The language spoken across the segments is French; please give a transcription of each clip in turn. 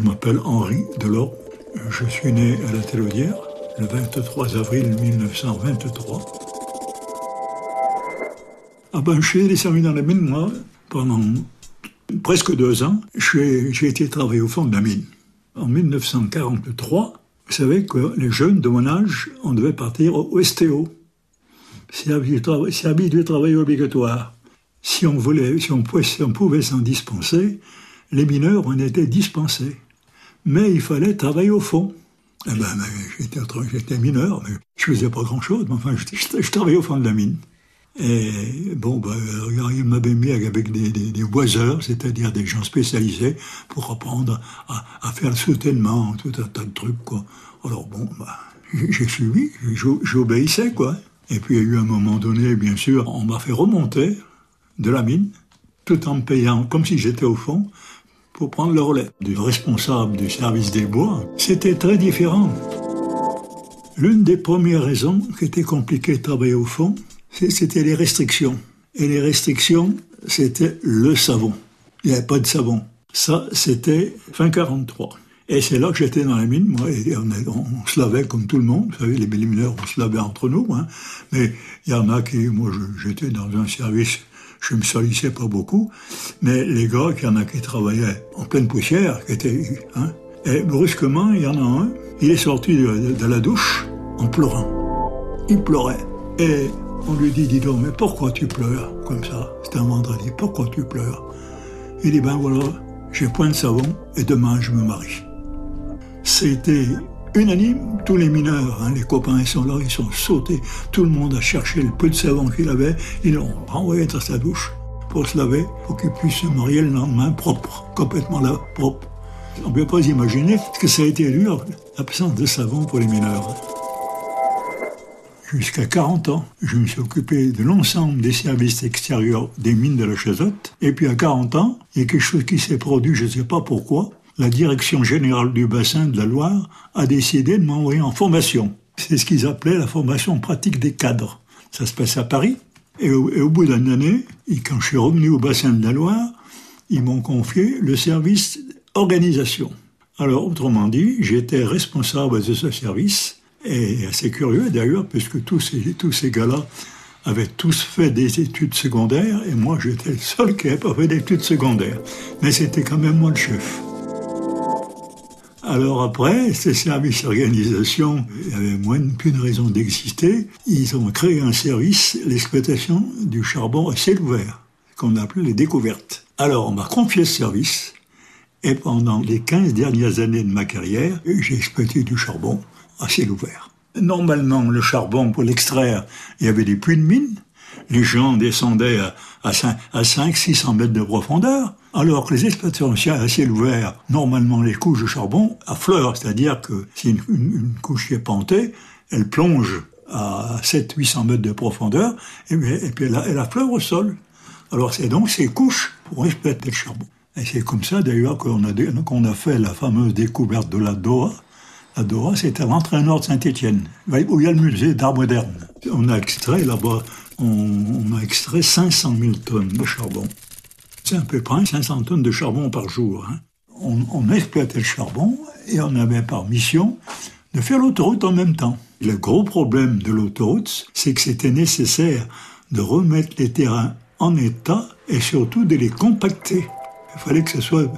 Je m'appelle Henri Delors. Je suis né à la Télaudière le 23 avril 1923. Ah ben, suis servi dans la mine, moi, pendant presque deux ans. J'ai été travailler au fond de la mine. En 1943, vous savez que les jeunes de mon âge, on devait partir au STO. C'est habitué travail obligatoire. Si on voulait, si on pouvait s'en dispenser, les mineurs en étaient dispensés. Mais il fallait travailler au fond. Eh ben, j'étais mineur, mais je faisais pas grand-chose. Mais enfin, je, travaillais au fond de la mine. Et bon, ben, il m'avait mis avec des, des, boiseurs, c'est-à-dire des gens spécialisés pour apprendre à, à, faire le soutènement, tout un tas de trucs, quoi. Alors bon, ben, j'ai suivi, j'obéissais, quoi. Et puis il y a eu un moment donné, bien sûr, on m'a fait remonter de la mine, tout en me payant comme si j'étais au fond, pour prendre le relais du responsable du service des bois. C'était très différent. L'une des premières raisons qui était compliqué de travailler au fond, c'était les restrictions. Et les restrictions, c'était le savon. Il n'y avait pas de savon. Ça, c'était fin 43. Et c'est là que j'étais dans la mine, moi, on, se lavait comme tout le monde. Vous savez, les mineurs, on se lavait entre nous. Hein. Mais il y en a qui, moi, j'étais dans un service, je me salissais pas beaucoup. Mais les gars, il y en a qui travaillaient en pleine poussière, qui étaient, hein. Et brusquement, il y en a un, il est sorti de, la douche en pleurant. Il pleurait. Et on lui dit, dis donc, mais pourquoi tu pleures comme ça? C'était un vendredi, pourquoi tu pleures? Il dit, ben voilà, j'ai point de savon et demain je me marie. C'était unanime, tous les mineurs, hein, les copains, ils sont là, ils sont sautés. Tout le monde a cherché le peu de savon qu'il avait, ils l'ont renvoyé dans sa douche pour se laver, pour qu'il puisse se marier le lendemain propre, complètement là, propre. On ne peut pas imaginer ce que ça a été dur, l'absence de savon pour les mineurs. Jusqu'à 40 ans, je me suis occupé de l'ensemble des services extérieurs des mines de la Chazotte. Et puis à 40 ans, il y a quelque chose qui s'est produit, je ne sais pas pourquoi. La direction générale du bassin de la Loire a décidé de m'envoyer en formation. C'est ce qu'ils appelaient la formation pratique des cadres. Ça se passe à Paris. Et au, et bout d'une année, quand je suis revenu au bassin de la Loire, ils m'ont confié le service organisation. Alors, autrement dit, j'étais responsable de ce service et assez curieux d'ailleurs, puisque tous ces, tous ces gars-là avaient tous fait des études secondaires, et moi j'étais le seul qui n'avait pas fait d'études secondaires. Mais c'était quand même moi le chef. Alors après, ces services d'organisation avaient moins de raison d'exister. Ils ont créé un service, l'exploitation du charbon à ciel ouvert, qu'on appelait les découvertes. Alors on m'a confié ce service, et pendant les 15 dernières années de ma carrière, j'ai exploité du charbon à ciel ouvert. Normalement, le charbon, pour l'extraire, il y avait des puits de mine. Les gens descendaient à, 5, 600 mètres de profondeur, alors que les exploitations à ciel ouvert, normalement les couches de charbon affleurent, c'est-à-dire que si une, couche est pentée, elle plonge à 7 800 mètres de profondeur, et, puis elle, elle affleure au sol. Alors c'est donc ces couches pour exploiter le charbon. Et c'est comme ça d'ailleurs qu'on a, fait la fameuse découverte de la Doha, à Dora, c'était l'entraîneur de Saint-Étienne, où il y a le musée d'art moderne. On a extrait là-bas, on, a extrait 500 000 tonnes de charbon. C'est à peu près 500 tonnes de charbon par jour. Hein. On, exploitait le charbon et on avait par mission de faire l'autoroute en même temps. Le gros problème de l'autoroute, c'est que c'était nécessaire de remettre les terrains en état et surtout de les compacter. Il fallait que ce soit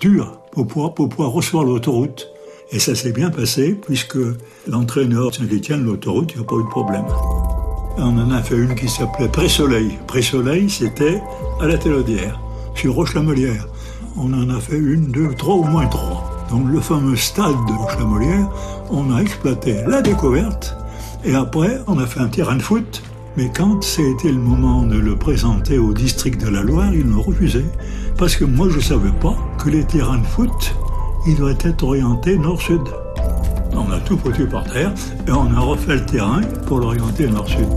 dur pour pouvoir, recevoir l'autoroute. Et ça s'est bien passé, puisque l'entraîneur Saint-Étienne, l'autoroute, il n'y a pas eu de problème. On en a fait une qui s'appelait Pré-Soleil. Pré-Soleil, c'était à la Télodière, sur Roche-la-Molière. On en a fait une, deux, trois, au moins trois. Donc le fameux stade de Roche-la-Molière, on a exploité la découverte, et après, on a fait un terrain de foot. Mais quand c'était le moment de le présenter au district de la Loire, ils l'ont refusé. Parce que moi, je ne savais pas que les terrains de foot il doit être orienté nord-sud. On a tout foutu par terre et on a refait le terrain pour l'orienter nord-sud.